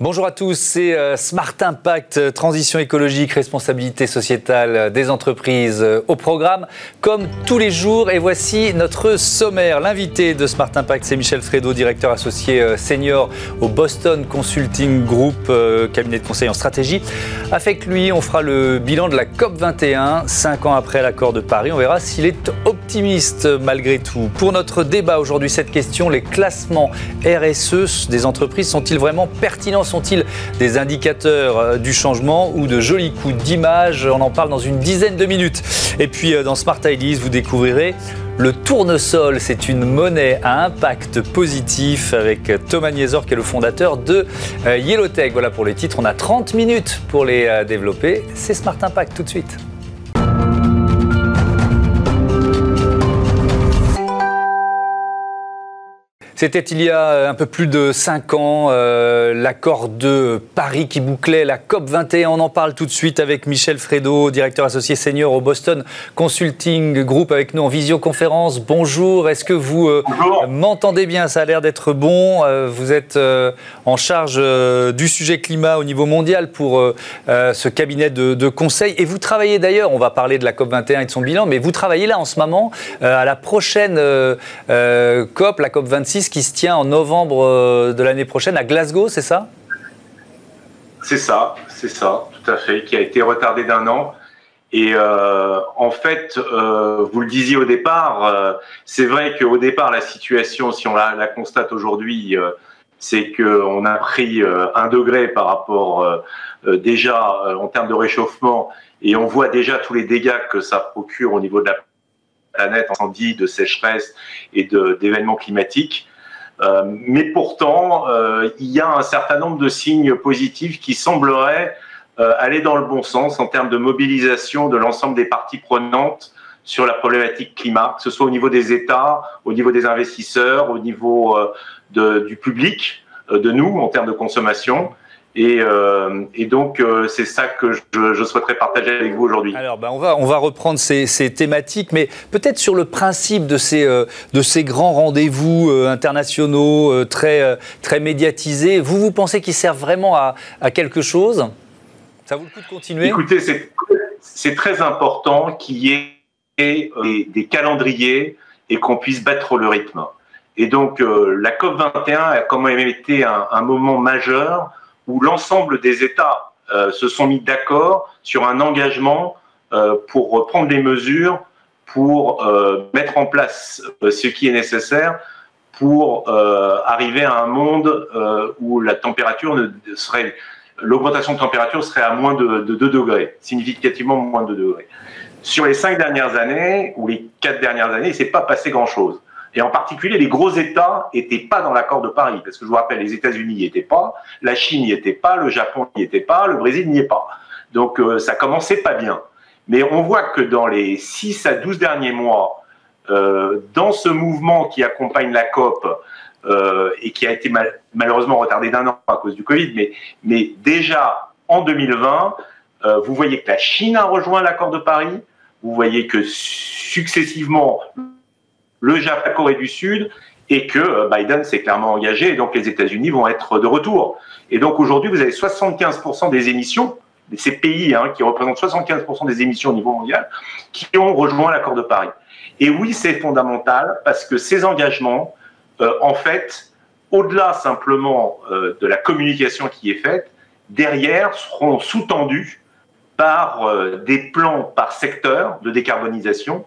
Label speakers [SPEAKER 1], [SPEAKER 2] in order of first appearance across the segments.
[SPEAKER 1] Bonjour à tous, c'est euh, Smart Impact, euh, transition écologique, responsabilité sociétale euh, des entreprises au programme, comme tous les jours. Et voici notre sommaire. L'invité de Smart Impact, c'est Michel Fredo, directeur associé senior au Boston Consulting Group, cabinet de conseil en stratégie. Avec lui, on fera le bilan de la COP 21, cinq ans après l'accord de Paris. On verra s'il est optimiste malgré tout. Pour notre débat aujourd'hui, cette question, les classements RSE des entreprises sont-ils vraiment pertinents sont-ils des indicateurs euh, du changement ou de jolis coups d'image On en parle dans une dizaine de minutes. Et puis euh, dans Smart Ideas, vous découvrirez le tournesol, c'est une monnaie à impact positif avec Thomas Niesor qui est le fondateur de euh, Yellowtech. Voilà pour les titres, on a 30 minutes pour les développer. C'est Smart Impact tout de suite. C'était il y a un peu plus de cinq ans, euh, l'accord de Paris qui bouclait la COP 21. On en parle tout de suite avec Michel Fredo, directeur associé senior au Boston Consulting Group, avec nous en visioconférence. Bonjour, est-ce que vous euh, m'entendez bien? Ça a l'air d'être bon. Euh, vous êtes en charge du sujet climat au niveau mondial pour ce cabinet de, de, conseil. Et vous travaillez d'ailleurs, on va parler de la COP 21 et de son bilan, mais vous travaillez là en ce moment à la prochaine COP, la COP 26 qui se tient en novembre euh, de l'année prochaine à Glasgow, c'est ça?
[SPEAKER 2] C'est ça, c'est ça, tout à fait, qui a été retardé d'un an. Et euh, en fait, euh, vous le disiez au départ, c'est vrai qu'au départ, la situation, si on la, constate aujourd'hui, c'est qu'on a pris un degré par rapport déjà en termes de réchauffement, et on voit déjà tous les dégâts que ça procure au niveau de la planète, incendie, de sécheresse et d'événements climatiques. Euh, mais pourtant, euh, il y a un certain nombre de signes positifs qui sembleraient euh, aller dans le bon sens en termes de mobilisation de l'ensemble des parties prenantes sur la problématique climat, que ce soit au niveau des États, au niveau des investisseurs, au niveau du public, de nous en termes de consommation. Euh, et, donc, euh, c'est ça que je, souhaiterais partager avec vous aujourd'hui.
[SPEAKER 1] Alors, ben, on, va, on va reprendre ces, thématiques, mais peut-être sur le principe de ces, euh, de ces grands rendez-vous internationaux très, très médiatisés. Vous, vous pensez qu'ils servent vraiment à, quelque chose? Ça vaut le coup de continuer?
[SPEAKER 2] Écoutez, c'est très important qu'il y ait des, calendriers et qu'on puisse battre le rythme. Et donc, la COP21 a quand même été un, un moment majeur où l'ensemble des États euh, se sont mis d'accord sur un engagement euh, pour prendre des mesures pour euh, mettre en place ce qui est nécessaire pour arriver à un monde où la température ne serait l'augmentation de température serait à moins de, de 2 degrés, significativement moins de 2 degrés. Sur les cinq dernières années ou les quatre dernières années, il ne s'est pas passé grand-chose. Et en particulier, les gros États n'étaient pas dans l'accord de Paris, parce que je vous rappelle, les États-Unis n'y étaient pas, la Chine n'y était pas, le Japon n'y était pas, le Brésil n'y est pas. Donc euh, ça commençait pas bien. Mais on voit que dans les 6 à 12 derniers mois, euh, dans ce mouvement qui accompagne la COP, euh, et qui a été malheureusement retardé d'un an à cause du Covid, mais, mais déjà en 2020, vous voyez que la Chine a rejoint l'accord de Paris, vous voyez que successivement le Japon, la Corée du Sud, et que euh, Biden s'est clairement engagé, et donc les États-Unis vont être de retour. Et donc aujourd'hui, vous avez 75% des émissions, ces pays hein, qui représentent 75% des émissions au niveau mondial, qui ont rejoint l'accord de Paris. Et oui, c'est fondamental parce que ces engagements, euh, en fait, au-delà simplement euh, de la communication qui est faite, derrière seront sous-tendus par des plans par secteur de décarbonisation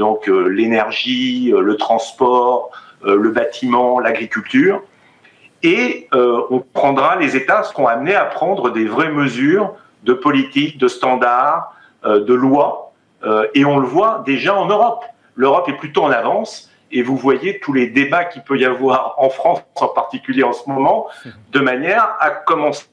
[SPEAKER 2] donc euh, l'énergie, euh, le transport, euh, le bâtiment, l'agriculture. Et on prendra, les États seront amenés à prendre des vraies mesures de politique, de standards, de lois. et on le voit déjà en Europe. L'Europe est plutôt en avance. Et vous voyez tous les débats qu'il peut y avoir en France, en particulier en ce moment, de manière à commencer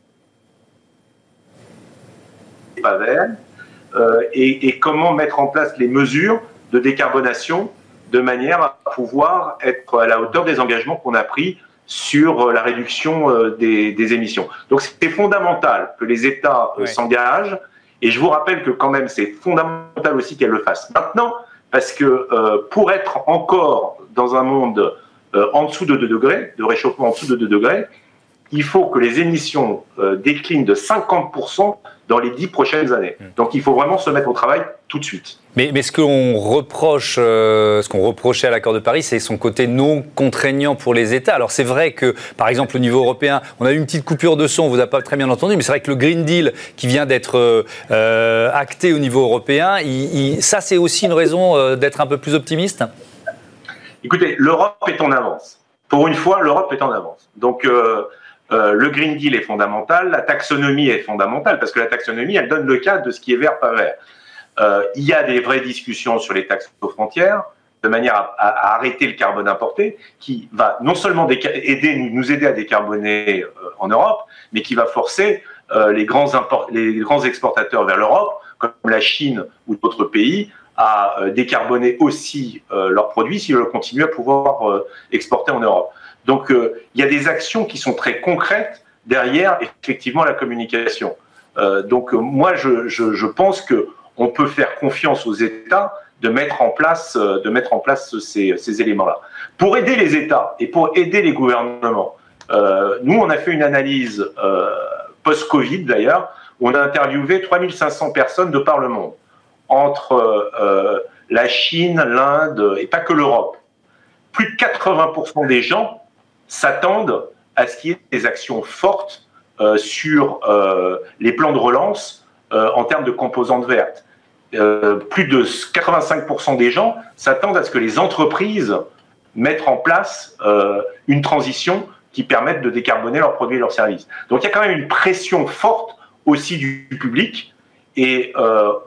[SPEAKER 2] et, et, comment mettre en place les mesures de décarbonation de manière à pouvoir être à la hauteur des engagements qu'on a pris sur euh, la réduction euh, des, émissions. Donc c'est fondamental que les États euh, s'engagent. Et je vous rappelle que quand même c'est fondamental aussi qu'elles le fassent. Maintenant parce que pour être encore dans un monde en dessous de 2 degrés, de réchauffement en dessous de 2 degrés, il faut que les émissions euh, déclinent de 50% dans les dix prochaines années. Hmm. Donc il faut vraiment se mettre au travail tout de suite.
[SPEAKER 1] Mais, mais ce qu'on reproche, euh, ce qu'on reprochait à l'accord de Paris, c'est son côté non contraignant pour les États. Alors c'est vrai que, par exemple, au niveau européen, on a eu une petite coupure de son, on vous a pas très bien entendu, mais c'est vrai que le Green Deal qui vient d'être euh, acté au niveau européen, ça c'est aussi une raison d'être un peu plus optimiste?
[SPEAKER 2] Écoutez, l'Europe est en avance. Pour une fois, l'Europe est en avance. Donc euh, le Green Deal est fondamental, la taxonomie est fondamentale, parce que la taxonomie, elle donne le cadre de ce qui est vert, pas vert. Euh, il y a des vraies discussions sur les taxes aux frontières, de manière à, arrêter le carbone importé, qui va non seulement aider, nous aider à décarboner euh, en Europe, mais qui va forcer les, grands exportateurs vers l'Europe, comme la Chine ou d'autres pays, à décarboner aussi leurs produits s'ils veulent continuer à pouvoir exporter en Europe. Donc, euh, il y a des actions qui sont très concrètes derrière, effectivement, la communication. Euh, donc, euh, moi, je, pense que on peut faire confiance aux États de mettre en place, de mettre en place ces, éléments-là. Pour aider les États et pour aider les gouvernements, nous, on a fait une analyse post-Covid d'ailleurs, où on a interviewé 3500 personnes de par le monde, entre la Chine, l'Inde et pas que l'Europe. Plus de 80% des gens s'attendent à ce qu'il y ait des actions fortes euh, sur euh, les plans de relance euh, en termes de composantes vertes. plus de 85% des gens s'attendent à ce que les entreprises mettent en place une transition qui permette de décarboner leurs produits et leurs services. Donc il y a quand même une pression forte aussi du public. Et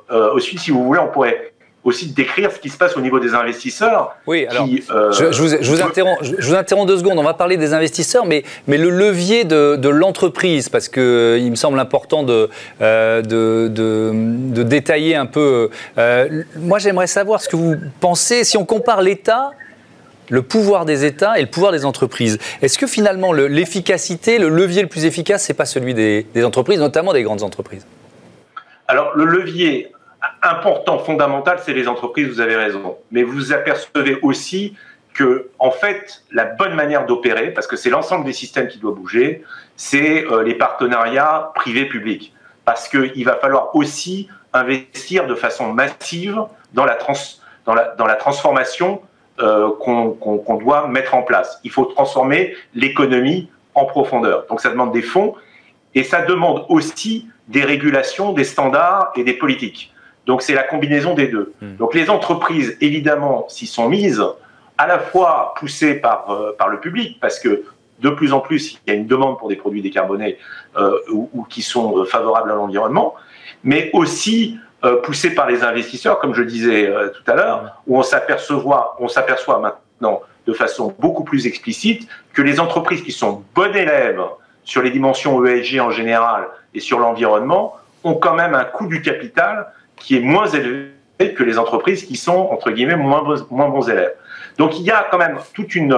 [SPEAKER 2] aussi, si vous voulez, on pourrait aussi de décrire ce qui se passe au niveau des investisseurs.
[SPEAKER 1] Oui, alors, euh, je, vous, je, vous interromps, je, vous interromps, deux secondes. On va parler des investisseurs, mais, mais le levier de, de l'entreprise, parce qu'il euh, me semble important de, euh, de, de, détailler un peu. moi, j'aimerais savoir ce que vous pensez, si on compare l'État le pouvoir des États et le pouvoir des entreprises. Est-ce que finalement l'efficacité, le, levier le plus efficace, c'est pas celui des, des entreprises, notamment des grandes entreprises?
[SPEAKER 2] Alors le levier important, fondamental, c'est les entreprises, vous avez raison. Mais vous apercevez aussi que, en fait, la bonne manière d'opérer, parce que c'est l'ensemble des systèmes qui doit bouger, c'est euh, les partenariats privés-publics. Parce qu'il va falloir aussi investir de façon massive dans la, transformation euh, qu'on doit mettre en place. Il faut transformer l'économie en profondeur. Donc ça demande des fonds et ça demande aussi des régulations, des standards et des politiques. Donc c'est la combinaison des deux. Hmm. Donc les entreprises, évidemment, s'y sont mises, à la fois poussées par, euh, par le public, parce que de plus en plus, il y a une demande pour des produits décarbonés euh, ou, qui sont euh, favorables à l'environnement, mais aussi poussées par les investisseurs, comme je disais tout à l'heure, où on s'aperçoit, on s'aperçoit maintenant de façon beaucoup plus explicite que les entreprises qui sont bonnes élèves sur les dimensions ESG en général et sur l'environnement ont quand même un coût du capital qui est moins élevé que les entreprises qui sont, entre guillemets, moins, moins bons élèves. Donc il y a quand même toute une,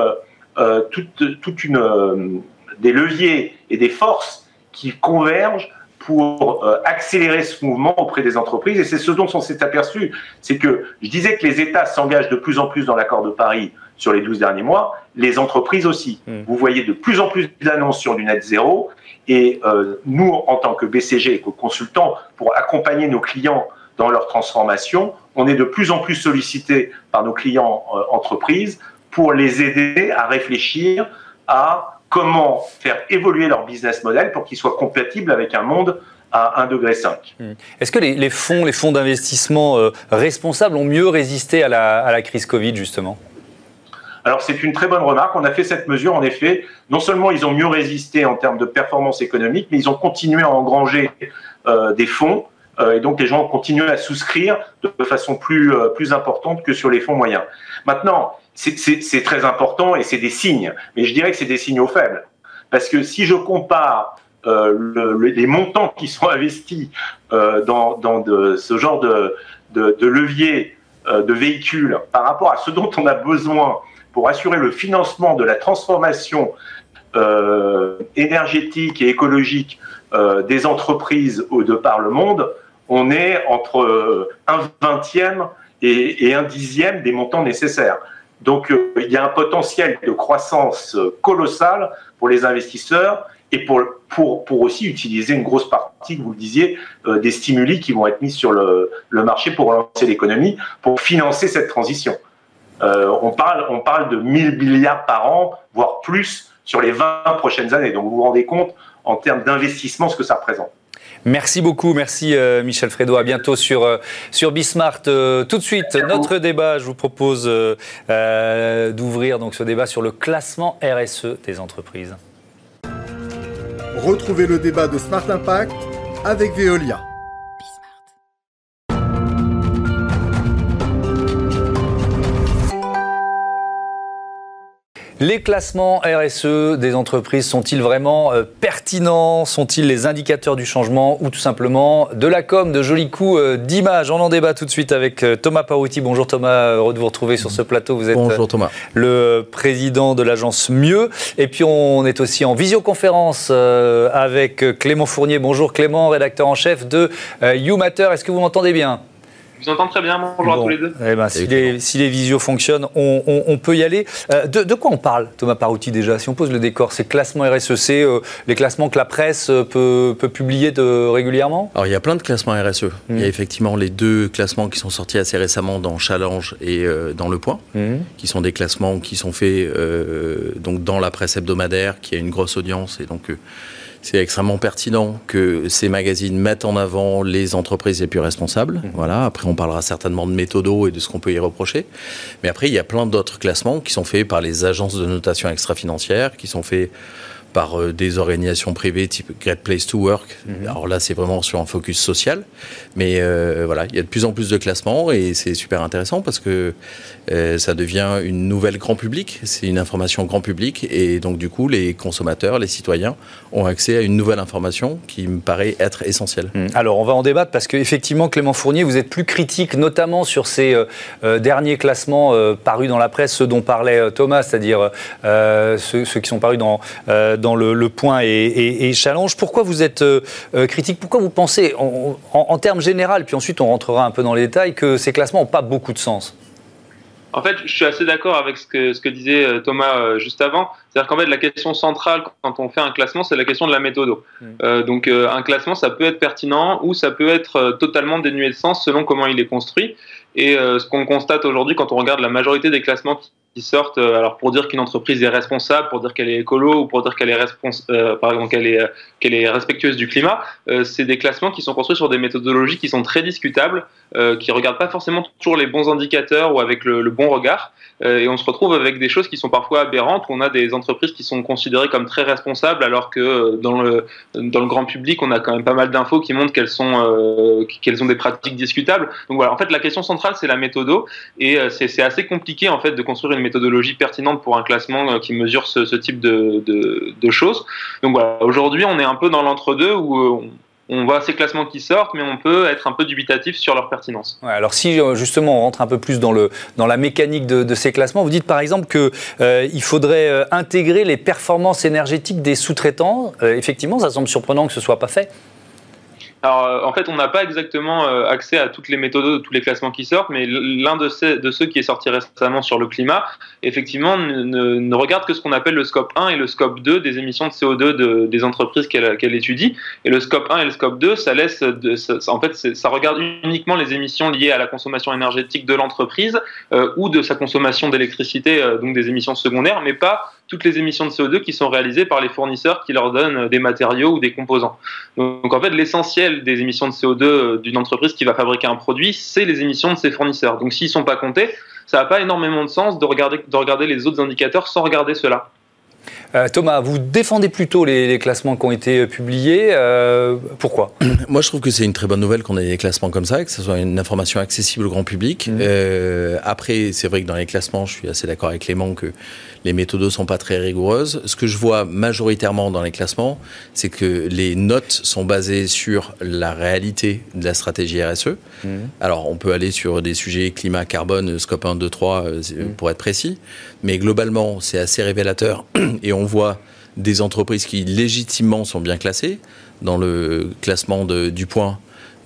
[SPEAKER 2] euh, toute, toute une, euh, des leviers et des forces qui convergent pour euh, accélérer ce mouvement auprès des entreprises. Et c'est ce dont on s'est aperçu. C'est que je disais que les États s'engagent de plus en plus dans l'accord de Paris sur les 12 derniers mois, les entreprises aussi. Hmm. Vous voyez de plus en plus d'annonces sur du net zéro. Et nous, en tant que BCG et que consultants, pour accompagner nos clients dans leur transformation. On est de plus en plus sollicité par nos clients euh, entreprises pour les aider à réfléchir à comment faire évoluer leur business model pour qu'il soit compatible avec un monde à 1,5 degré.
[SPEAKER 1] Hmm. Est-ce que les, fonds, les fonds d'investissement euh, responsables ont mieux résisté à la, à la crise Covid, justement?
[SPEAKER 2] Alors c'est une très bonne remarque. On a fait cette mesure, en effet. Non seulement ils ont mieux résisté en termes de performance économique, mais ils ont continué à engranger euh, des fonds et donc les gens continuent à souscrire de façon plus, euh, plus importante que sur les fonds moyens. Maintenant, c'est très important et c'est des signes, mais je dirais que c'est des signaux faibles. Parce que si je compare euh, les montants qui sont investis dans, ce genre de, de, de levier de véhicules par rapport à ce dont on a besoin pour assurer le financement de la transformation énergétique et écologique des entreprises de par le monde, on est entre euh, un vingtième et, un dixième des montants nécessaires. Donc euh, il y a un potentiel de croissance colossal pour les investisseurs et pour, pour, pour aussi utiliser une grosse partie, vous le disiez, euh, des stimuli qui vont être mis sur le, marché pour relancer l'économie, pour financer cette transition. Euh, on, parle, on parle de 1000 milliards par an, voire plus, sur les 20 prochaines années. Donc vous vous rendez compte en termes d'investissement ce que ça représente.
[SPEAKER 1] Merci beaucoup, merci euh, Michel Fredo. À bientôt sur, euh, sur Bismart. Euh, tout de suite, notre débat, je vous propose d'ouvrir donc ce débat sur le classement RSE des entreprises.
[SPEAKER 3] Retrouvez le débat de Smart Impact avec Veolia.
[SPEAKER 1] Les classements RSE des entreprises sont-ils vraiment euh, pertinents? Sont-ils les indicateurs du changement ou tout simplement de la com, de jolis coups euh, d'image On en débat tout de suite avec euh, Thomas Parouti. Bonjour Thomas, heureux de vous retrouver sur ce plateau.
[SPEAKER 4] Vous êtes Bonjour, Thomas.
[SPEAKER 1] le président de l'agence Mieux. Et puis on est aussi en visioconférence avec Clément Fournier. Bonjour Clément, rédacteur en chef de You Matter. Est-ce que vous m'entendez bien?
[SPEAKER 5] Vous entends très bien. Bonjour à tous les deux? Eh
[SPEAKER 1] ben, si, les, si, les, visios fonctionnent, on, peut y aller. Euh, de, quoi on parle, Thomas Parouti, déjà? Si on pose le décor, c'est classement RSEC, euh, les classements que la presse euh, peut, publier de, régulièrement?
[SPEAKER 4] Alors, il y a plein de classements RSE. Il y a mmh. effectivement les deux classements qui sont sortis assez récemment dans Challenge et dans Le Point, mmh. qui sont des classements qui sont faits donc dans la presse hebdomadaire, qui a une grosse audience et donc c'est extrêmement pertinent que ces magazines mettent en avant les entreprises les plus responsables. Mmh. Voilà. Après, on parlera certainement de méthodo et de ce qu'on peut y reprocher. Mais après, il y a plein d'autres classements qui sont faits par les agences de notation extra-financière, qui sont faits par euh, des organisations privées type Great Place to Work. Mhm. Alors là, c'est vraiment sur un focus social. Mais euh, voilà, il y a de plus en plus de classements et c'est super intéressant parce que euh, ça devient une nouvelle grand public. C'est une information grand public et donc du coup, les consommateurs, les citoyens ont accès à une nouvelle information qui me paraît être essentielle.
[SPEAKER 1] Mhm. Alors, on va en débattre parce qu'effectivement, Clément Fournier, vous êtes plus critique, notamment sur ces derniers classements parus dans la presse, ceux dont parlait Thomas, c'est-à-dire ceux, ceux, qui sont parus dans dans le, point et, challenge. Pourquoi vous êtes euh, euh, critique? Pourquoi vous pensez, en, termes généraux, puis ensuite on rentrera un peu dans les détails, que ces classements n'ont pas beaucoup de sens?
[SPEAKER 5] En fait, je suis assez d'accord avec ce que, ce que disait euh, Thomas juste avant. C'est-à-dire qu'en fait, la question centrale quand on fait un classement, c'est la question de la méthode. Mmh. donc, un classement, ça peut être pertinent ou ça peut être totalement dénué de sens selon comment il est construit. Et ce qu'on constate aujourd'hui quand on regarde la majorité des classements qui sortent euh, alors pour dire qu'une entreprise est responsable, pour dire qu'elle est écolo ou pour dire qu'elle est euh, qu'elle est euh, qu'elle est respectueuse du climat, c'est des classements qui sont construits sur des méthodologies qui sont très discutables, qui regardent pas forcément toujours les bons indicateurs ou avec le, bon regard, et on se retrouve avec des choses qui sont parfois aberrantes. Où on a des entreprises qui sont considérées comme très responsables alors que dans le dans le grand public, on a quand même pas mal d'infos qui montrent qu'elles qu'elles ont des pratiques discutables. Donc voilà, en fait la question centrale c'est la méthodo et c'est assez compliqué en fait de construire une méthodologie pertinente pour un classement euh, qui mesure ce, type de, choses. Donc voilà, aujourd'hui, on est un peu dans l'entre-deux où euh, on voit ces classements qui sortent, mais on peut être un peu dubitatif sur leur pertinence.
[SPEAKER 1] alors si euh, justement on rentre un peu plus dans, le, dans la mécanique de, ces classements, vous dites par exemple qu'il faudrait intégrer les performances énergétiques des sous-traitants. effectivement, ça semble surprenant que ce soit pas fait.
[SPEAKER 5] Alors, euh, en fait, on n'a pas exactement euh, accès à toutes les méthodes de tous les classements qui sortent, mais l'un de, de, ceux qui est sorti récemment sur le climat, effectivement, ne, regarde que ce qu'on appelle le scope 1 et le scope 2 des émissions de CO2 de, des entreprises qu'elle étudie. Et le scope 1 et le scope 2, ça laisse, de, en fait, ça regarde uniquement les émissions liées à la consommation énergétique de l'entreprise euh, ou de sa consommation d'électricité, donc des émissions secondaires, mais pas toutes les émissions de CO2 qui sont réalisées par les fournisseurs qui leur donnent des matériaux ou des composants. Donc en fait, l'essentiel des émissions de CO2 euh, d'une entreprise qui va fabriquer un produit, c'est les émissions de ses fournisseurs. Donc s'ils ne sont pas comptés, ça n'a pas énormément de sens de regarder, de regarder les autres indicateurs sans regarder cela.
[SPEAKER 1] Euh, Thomas, vous défendez plutôt les, classements qui ont été euh, publiés. Euh, pourquoi?
[SPEAKER 4] Moi, je trouve que c'est une très bonne nouvelle qu'on ait des classements comme ça, que ce soit une information accessible au grand public. Mmh. après, c'est vrai que dans les classements, je suis assez d'accord avec Clément que les méthodes sont pas très rigoureuses. Ce que je vois majoritairement dans les classements, c'est que les notes sont basées sur la réalité de la stratégie RSE. Mmh. Alors, on peut aller sur des sujets climat, carbone, scope 1, 2, 3, pour être précis. Mais globalement, c'est assez révélateur et on voit des entreprises qui légitimement sont bien classées. Dans le classement de, du point,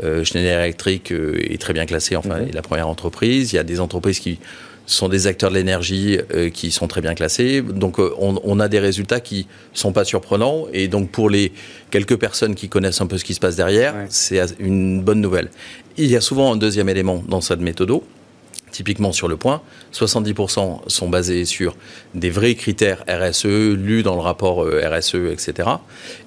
[SPEAKER 4] Schneider Electric est très bien classé, enfin, mhm. est la première entreprise. Il y a des entreprises qui sont des acteurs de l'énergie qui sont très bien classés. Donc on, a des résultats qui sont pas surprenants et donc pour les quelques personnes qui connaissent un peu ce qui se passe derrière, c'est une bonne nouvelle. Il y a souvent un deuxième élément dans cette méthode typiquement sur le point, 70% sont basés sur des vrais critères RSE, lus dans le rapport euh, RSE, etc.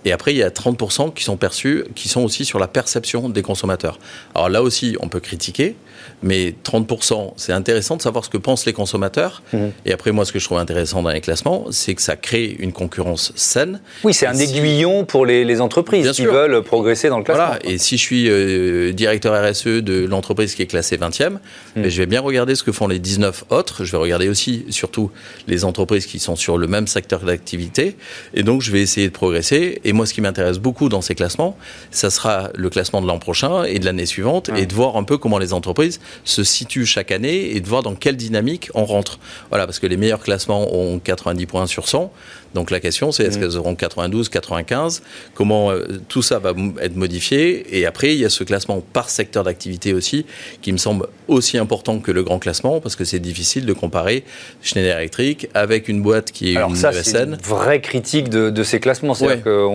[SPEAKER 4] Et après, il y a 30% qui sont perçus, qui sont aussi sur la perception des consommateurs. Alors là aussi, on peut critiquer, mais 30%, c'est intéressant de savoir ce que pensent les consommateurs. Mmh. Et après, moi, ce que je trouve intéressant dans les classements, c'est que ça crée une concurrence saine.
[SPEAKER 1] Oui, c'est un aiguillon pour les, entreprises qui veulent progresser dans le classement.
[SPEAKER 4] Voilà. Et si je suis euh, directeur RSE de l'entreprise qui est classée 20e, mmh. je vais bien regarder ce que font les 19 autres. Je vais regarder aussi, surtout, les entreprises qui sont sur le même secteur d'activité. Et donc, je vais essayer de progresser. Et moi, ce qui m'intéresse beaucoup dans ces classements, ça sera le classement de l'an prochain et de l'année suivante et de voir un peu comment les entreprises se situent chaque année et de voir dans quelle dynamique on rentre. Voilà, parce que les meilleurs classements ont 90 points sur 100. Donc la question, c'est est-ce mm. qu'elles auront 92, 95 Comment euh, tout ça va être modifié? Et après, il y a ce classement par secteur d'activité aussi, qui me semble aussi important que le grand classement, parce que c'est difficile de comparer Schneider Electric avec une boîte qui est
[SPEAKER 1] Alors
[SPEAKER 4] une
[SPEAKER 1] ça, C'est une vraie critique de, ces classements. C'est-à-dire que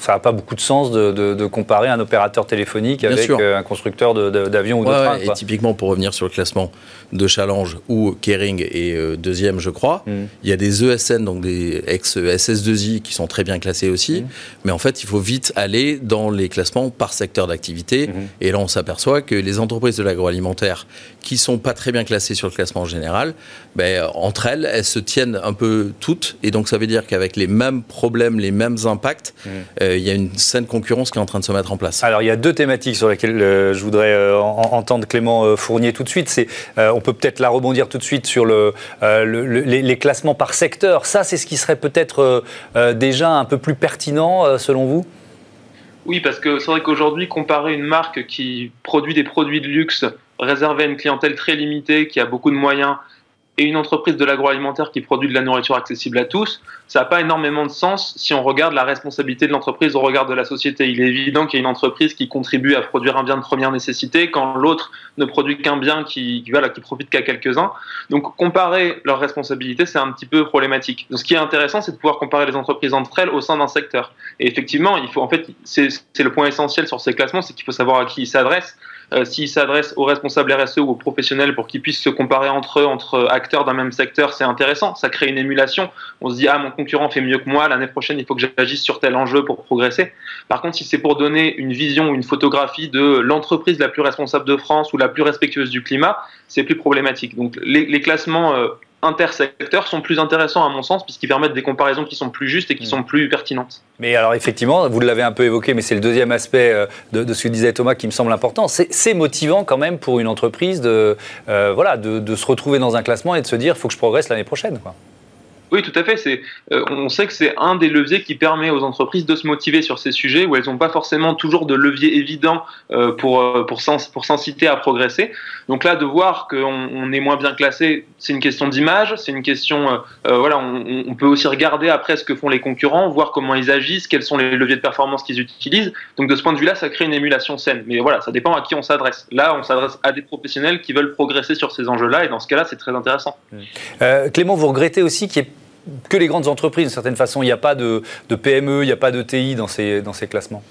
[SPEAKER 1] ça n'a pas beaucoup de sens de, comparer un opérateur téléphonique avec euh, un constructeur d'avions ou de trains.
[SPEAKER 4] Et typiquement, pour revenir sur le classement de Challenge, où Kering est euh, deuxième, je crois, mm. il y a des ESN, donc des ex SS2I qui sont très bien classés aussi. Mhm. Mais en fait, il faut vite aller dans les classements par secteur d'activité. Mhm. Et là, on s'aperçoit que les entreprises de l'agroalimentaire qui sont pas très bien classées sur le classement général, ben, entre elles, elles se tiennent un peu toutes. Et donc, ça veut dire qu'avec les mêmes problèmes, les mêmes impacts, mhm. euh, il y a une saine concurrence qui est en train de se mettre en place.
[SPEAKER 1] Alors, il y a deux thématiques sur lesquelles euh, je voudrais euh, entendre Clément Fournier tout de suite. C'est, on peut peut-être la rebondir tout de suite sur le, les, les, classements par secteur. Ça, c'est ce qui serait peut-être être euh, euh, déjà un peu plus pertinent euh, selon vous?
[SPEAKER 5] Oui, parce que c'est vrai qu'aujourd'hui, comparer une marque qui produit des produits de luxe réservés à une clientèle très limitée, qui a beaucoup de moyens, et une entreprise de l'agroalimentaire qui produit de la nourriture accessible à tous, ça n'a pas énormément de sens si on regarde la responsabilité de l'entreprise au regard de la société. Il est évident qu'il y a une entreprise qui contribue à produire un bien de première nécessité quand l'autre ne produit qu'un bien qui, voilà, qui profite qu'à quelques-uns. Donc comparer leurs responsabilités, c'est un petit peu problématique. Donc, ce qui est intéressant, c'est de pouvoir comparer les entreprises entre elles au sein d'un secteur. Et effectivement, il faut en fait, c'est le point essentiel sur ces classements, c'est qu'il faut savoir à qui ils s'adressent. Euh, s'ils s'adressent aux responsables RSE ou aux professionnels pour qu'ils puissent se comparer entre eux, entre acteurs d'un même secteur, c'est intéressant. Ça crée une émulation. On se dit, ah, mon concurrent fait mieux que moi, l'année prochaine, il faut que j'agisse sur tel enjeu pour progresser. Par contre, si c'est pour donner une vision ou une photographie de l'entreprise la plus responsable de France ou la plus respectueuse du climat, c'est plus problématique. Donc, les, classements euh, intersecteurs sont plus intéressants à mon sens puisqu'ils permettent des comparaisons qui sont plus justes et qui mm. sont plus pertinentes.
[SPEAKER 1] Mais alors effectivement, vous l'avez un peu évoqué, mais c'est le deuxième aspect euh, de, ce que disait Thomas qui me semble important. C'est motivant quand même pour une entreprise de, euh, voilà, de, de, se retrouver dans un classement et de se dire il faut que je progresse l'année prochaine. Quoi.
[SPEAKER 5] Oui, tout à fait. Euh, on sait que c'est un des leviers qui permet aux entreprises de se motiver sur ces sujets où elles n'ont pas forcément toujours de levier évident euh, pour, euh, pour, pour s'inciter à progresser. Donc là, de voir qu'on on est moins bien classé, c'est une question d'image, c'est une question, voilà, on, on, peut aussi regarder après ce que font les concurrents, voir comment ils agissent, quels sont les leviers de performance qu'ils utilisent. Donc de ce point de vue-là, ça crée une émulation saine. Mais voilà, ça dépend à qui on s'adresse. Là, on s'adresse à des professionnels qui veulent progresser sur ces enjeux-là, et dans ce cas-là, c'est très intéressant.
[SPEAKER 1] Clément, vous regrettez aussi qu'il y ait que les grandes entreprises, d'une certaine façon. Il n'y a pas de, PME, il n'y a pas de TI dans ces, dans ces classements.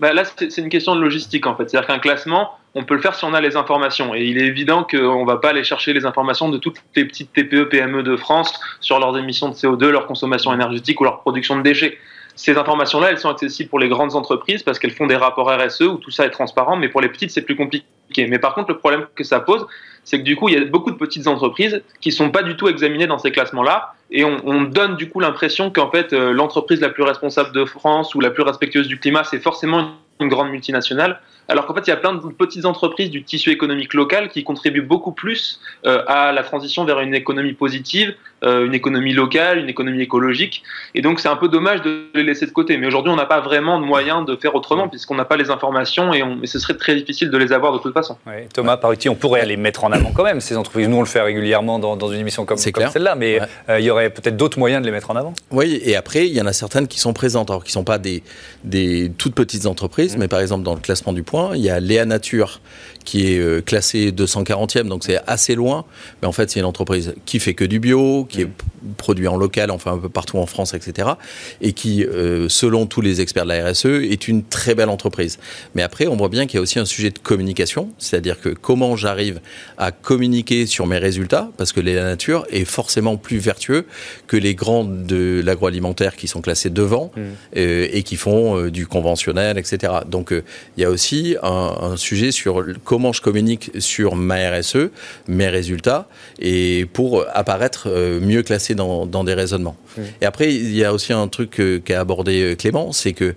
[SPEAKER 5] Bah là, c'est une question de logistique en fait. C'est-à-dire qu'un classement, on peut le faire si on a les informations. Et il est évident qu'on ne va pas aller chercher les informations de toutes les petites TPE, PME de France sur leurs émissions de CO2, leur consommation énergétique ou leur production de déchets. Ces informations-là, elles sont accessibles pour les grandes entreprises parce qu'elles font des rapports RSE où tout ça est transparent, mais pour les petites, c'est plus compliqué. Mais par contre, le problème que ça pose, c'est que du coup, il y a beaucoup de petites entreprises qui sont pas du tout examinées dans ces classements-là, et on, donne du coup l'impression qu'en fait, euh, l'entreprise la plus responsable de France ou la plus respectueuse du climat, c'est forcément une grande multinationale, alors qu'en fait, il y a plein de petites entreprises du tissu économique local qui contribuent beaucoup plus euh, à la transition vers une économie positive, une économie locale, une économie écologique. Et donc, c'est un peu dommage de les laisser de côté. Mais aujourd'hui, on n'a pas vraiment de moyens de faire autrement puisqu'on n'a pas les informations et, ce serait très difficile de les avoir de toute façon.
[SPEAKER 1] Thomas Paruti, on pourrait les mettre en avant quand même, ces entreprises. Nous, on le fait régulièrement dans, une émission comme, celle-là, mais euh, il y aurait peut-être d'autres moyens de les mettre en avant.
[SPEAKER 4] Oui, et après, il y en a certaines qui sont présentes, alors qui ne sont pas des, des toutes petites entreprises, mmh. mais par exemple dans le classement du point. Il y a Léa Nature qui est euh, classé 240e, donc c'est assez loin. Mais en fait, c'est une entreprise qui fait que du bio, qui est produit en local, enfin un peu partout en France, etc. Et qui, euh, selon tous les experts de la RSE, est une très belle entreprise. Mais après, on voit bien qu'il y a aussi un sujet de communication, c'est-à-dire que comment j'arrive à communiquer sur mes résultats, parce que la nature est forcément plus vertueux que les grands de l'agroalimentaire qui sont classés devant mmh. euh, et qui font du conventionnel, etc. Donc il y a aussi un, un sujet sur comment je communique sur ma RSE, mes résultats, et pour apparaître euh, mieux classé dans, des raisonnements. Mmh. Et après, il y a aussi un truc euh, qu'a abordé euh, Clément, c'est que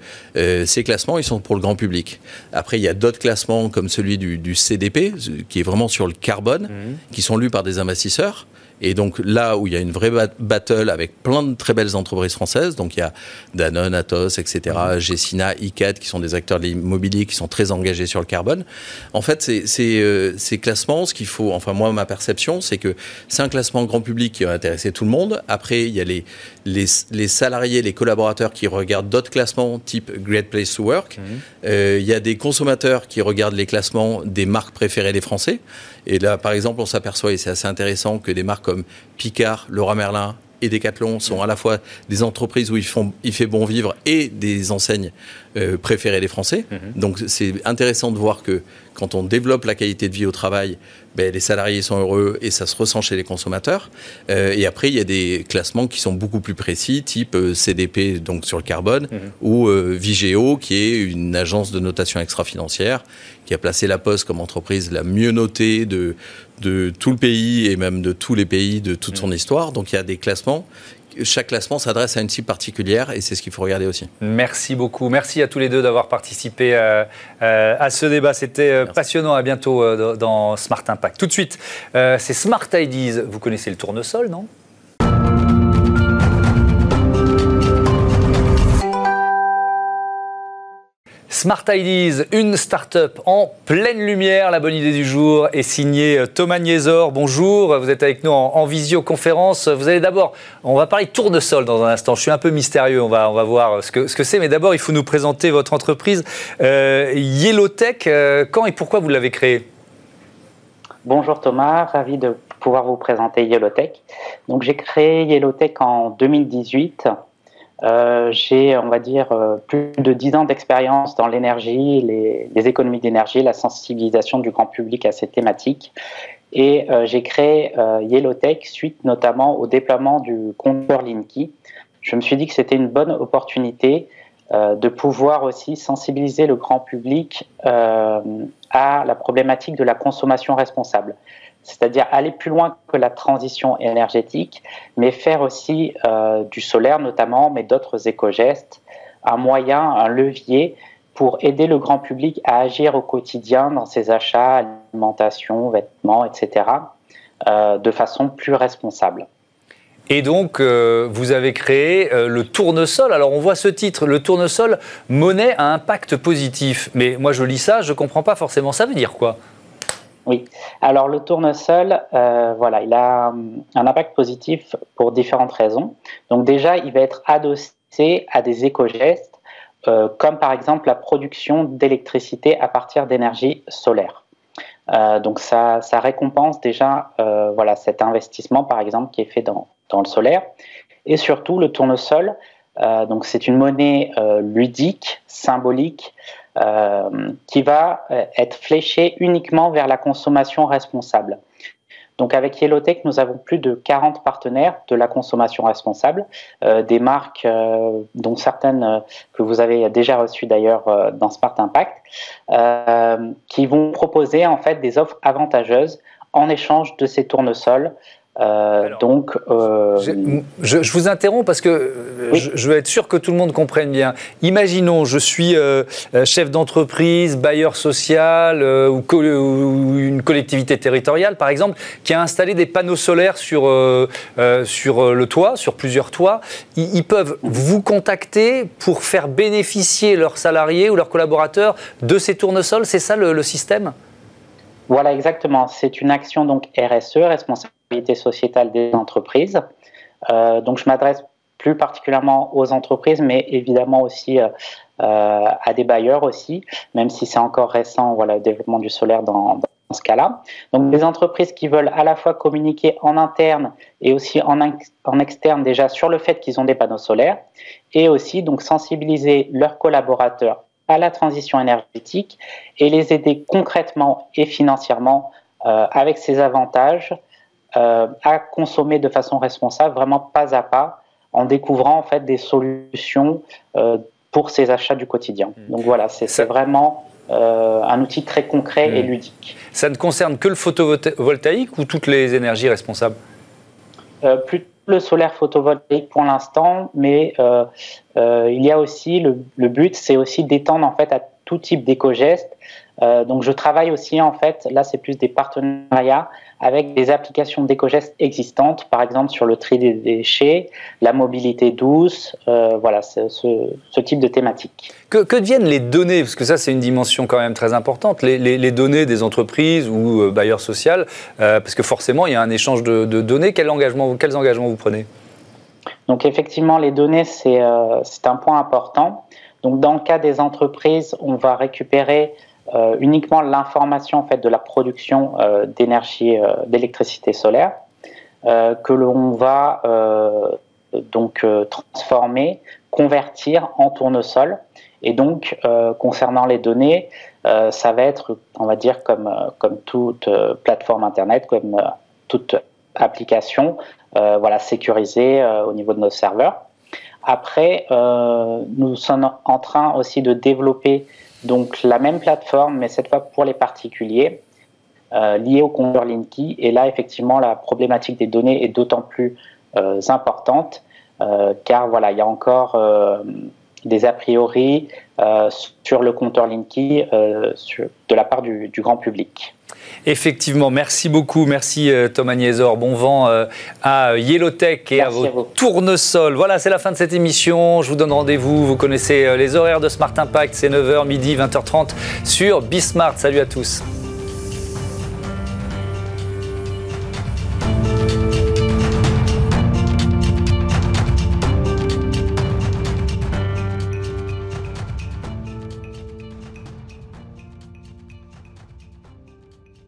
[SPEAKER 4] ces classements, ils sont pour le grand public. Après, il y a d'autres classements comme celui du, CDP, qui est vraiment sur le carbone, mmh. qui sont lus par des investisseurs. Et donc là où il y a une vraie battle avec plein de très belles entreprises françaises, donc il y a Danone, Atos, etc., Gessina, ICAD, qui sont des acteurs de l'immobilier qui sont très engagés sur le carbone. En fait, c'est euh, ces classements, ce qu'il faut, enfin moi, ma perception, c'est que c'est un classement grand public qui va intéresser tout le monde. Après, il y a les, les, salariés, les collaborateurs qui regardent d'autres classements type Great Place to Work. Mmh. Euh, il y a des consommateurs qui regardent les classements des marques préférées des Français. Et là, par exemple, on s'aperçoit, et c'est assez intéressant, que des marques comme Picard, Laura Merlin et Decathlon sont à la fois des entreprises où il fait bon vivre et des enseignes euh, préférées des Français. Mhm. Donc c'est intéressant de voir que quand on développe la qualité de vie au travail, ben, les salariés sont heureux et ça se ressent chez les consommateurs. Euh, et après, il y a des classements qui sont beaucoup plus précis, type euh, CDP, donc sur le carbone, mhm. ou Vigeo, qui est une agence de notation extra-financière, qui a placé la Poste comme entreprise la mieux notée de, de tout le pays et même de tous les pays de toute son mm. histoire. Donc il y a des classements chaque classement s'adresse à une cible particulière et c'est ce qu'il faut regarder aussi.
[SPEAKER 1] Merci beaucoup. Merci à tous les deux d'avoir participé euh, euh, à ce débat. C'était euh, passionnant. À bientôt dans Smart Impact. Tout de suite, c'est Smart Ideas. Vous connaissez le tournesol, non? Smart Ideas, une start-up en pleine lumière. La bonne idée du jour est signée euh, Thomas Niesor. Bonjour, vous êtes avec nous en, visioconférence. Vous allez d'abord, on va parler tournesol dans un instant. Je suis un peu mystérieux, on va, on va voir ce que c'est. Mais d'abord, il faut nous présenter votre entreprise euh, Yellowtech. Euh, quand et pourquoi vous l'avez créée?
[SPEAKER 6] Bonjour Thomas, ravi de pouvoir vous présenter Yellowtech. Donc j'ai créé Yellowtech en 2018 euh, j'ai, on va dire, euh, plus de 10 ans d'expérience dans l'énergie, les, économies d'énergie, la sensibilisation du grand public à ces thématiques. Et euh, j'ai créé Yellowtech suite notamment au déploiement du compteur Linky. Je me suis dit que c'était une bonne opportunité de pouvoir aussi sensibiliser le grand public à la problématique de la consommation responsable c'est-à-dire aller plus loin que la transition énergétique, mais faire aussi euh, du solaire notamment, mais d'autres éco-gestes, un moyen, un levier pour aider le grand public à agir au quotidien dans ses achats, alimentation, vêtements, etc., euh, de façon plus responsable.
[SPEAKER 1] Et donc, euh, vous avez créé le tournesol. Alors, on voit ce titre, le tournesol, monnaie à impact positif. Mais moi, je lis ça, je ne comprends pas forcément. Ça veut dire quoi
[SPEAKER 6] oui. Alors le tournesol, euh, voilà, il a un impact positif pour différentes raisons. Donc déjà, il va être adossé à des éco-gestes, euh, comme par exemple la production d'électricité à partir d'énergie solaire. Euh, donc ça, récompense déjà voilà cet investissement par exemple qui est fait dans, dans le solaire. Et surtout le tournesol, donc c'est une monnaie ludique, symbolique. Euh, qui va euh, être fléché uniquement vers la consommation responsable. Donc avec Yellowtech, nous avons plus de 40 partenaires de la consommation responsable, euh, des marques dont certaines que vous avez déjà reçues d'ailleurs dans Smart Impact, qui vont proposer en fait des offres avantageuses en échange de ces tournesols
[SPEAKER 1] euh, donc, euh, je, vous interromps parce que euh, je, veux être sûr que tout le monde comprenne bien. Imaginons, je suis chef d'entreprise, bailleur social ou, une collectivité territoriale, par exemple, qui a installé des panneaux solaires sur, sur le toit, sur plusieurs toits. Ils, peuvent vous contacter pour faire bénéficier leurs salariés ou leurs collaborateurs de ces tournesols. C'est ça le, le système?
[SPEAKER 6] Voilà, exactement. C'est une action donc RSE, responsable sociétale des entreprises. Euh, donc je m'adresse plus particulièrement aux entreprises, mais évidemment aussi à des bailleurs aussi, même si c'est encore récent, voilà, le développement du solaire dans, ce cas-là. Donc des entreprises qui veulent à la fois communiquer en interne et aussi en, externe déjà sur le fait qu'ils ont des panneaux solaires et aussi donc sensibiliser leurs collaborateurs à la transition énergétique et les aider concrètement et financièrement euh, avec ces avantages euh, à consommer de façon responsable, vraiment pas à pas, en découvrant en fait des solutions euh, pour ces achats du quotidien. Mmh. Donc voilà, c'est vraiment un outil très concret et mmh. ludique.
[SPEAKER 1] Ça ne concerne que le photovoltaïque ou toutes les énergies responsables?
[SPEAKER 6] Plus le solaire photovoltaïque pour l'instant, mais euh, euh, il y a aussi le, le but, c'est aussi d'étendre en fait à tout type d'éco-gestes. Euh, donc je travaille aussi en fait, là c'est plus des partenariats avec des applications d'éco-gestes existantes, par exemple sur le tri des déchets, la mobilité douce, euh, voilà, ce, ce, type de thématique.
[SPEAKER 1] Que, que, deviennent les données? Parce que ça c'est une dimension quand même très importante, les, les, les données des entreprises ou euh, bailleurs sociaux, euh, parce que forcément il y a un échange de, de données. Quel engagement, quels engagements vous prenez?
[SPEAKER 6] Donc effectivement les données c'est un point important. Donc, dans le cas des entreprises, on va récupérer euh, uniquement l'information en fait de la production euh, d'énergie, euh, d'électricité solaire, que l'on va donc transformer, convertir en tournesol. Et donc, concernant les données, ça va être, on va dire, comme, comme toute plateforme Internet, comme toute application, voilà, sécurisée au niveau de nos serveurs. Après, euh, nous sommes en train aussi de développer donc la même plateforme, mais cette fois pour les particuliers, euh, liée au compteur Linky. Et là, effectivement, la problématique des données est d'autant plus euh, importante, euh, car voilà, il y a encore des a priori euh, sur le compteur Linky de la part du, du grand public.
[SPEAKER 1] Effectivement, merci beaucoup. Merci euh, Thomas Niesor. Bon vent euh, à Yellowtech et à vos tournesols. Voilà, c'est la fin de cette émission. Je vous donne rendez-vous. Vous connaissez euh, les horaires de Smart Impact. C'est 9h, midi, 20h30 sur Bismart. Salut à tous.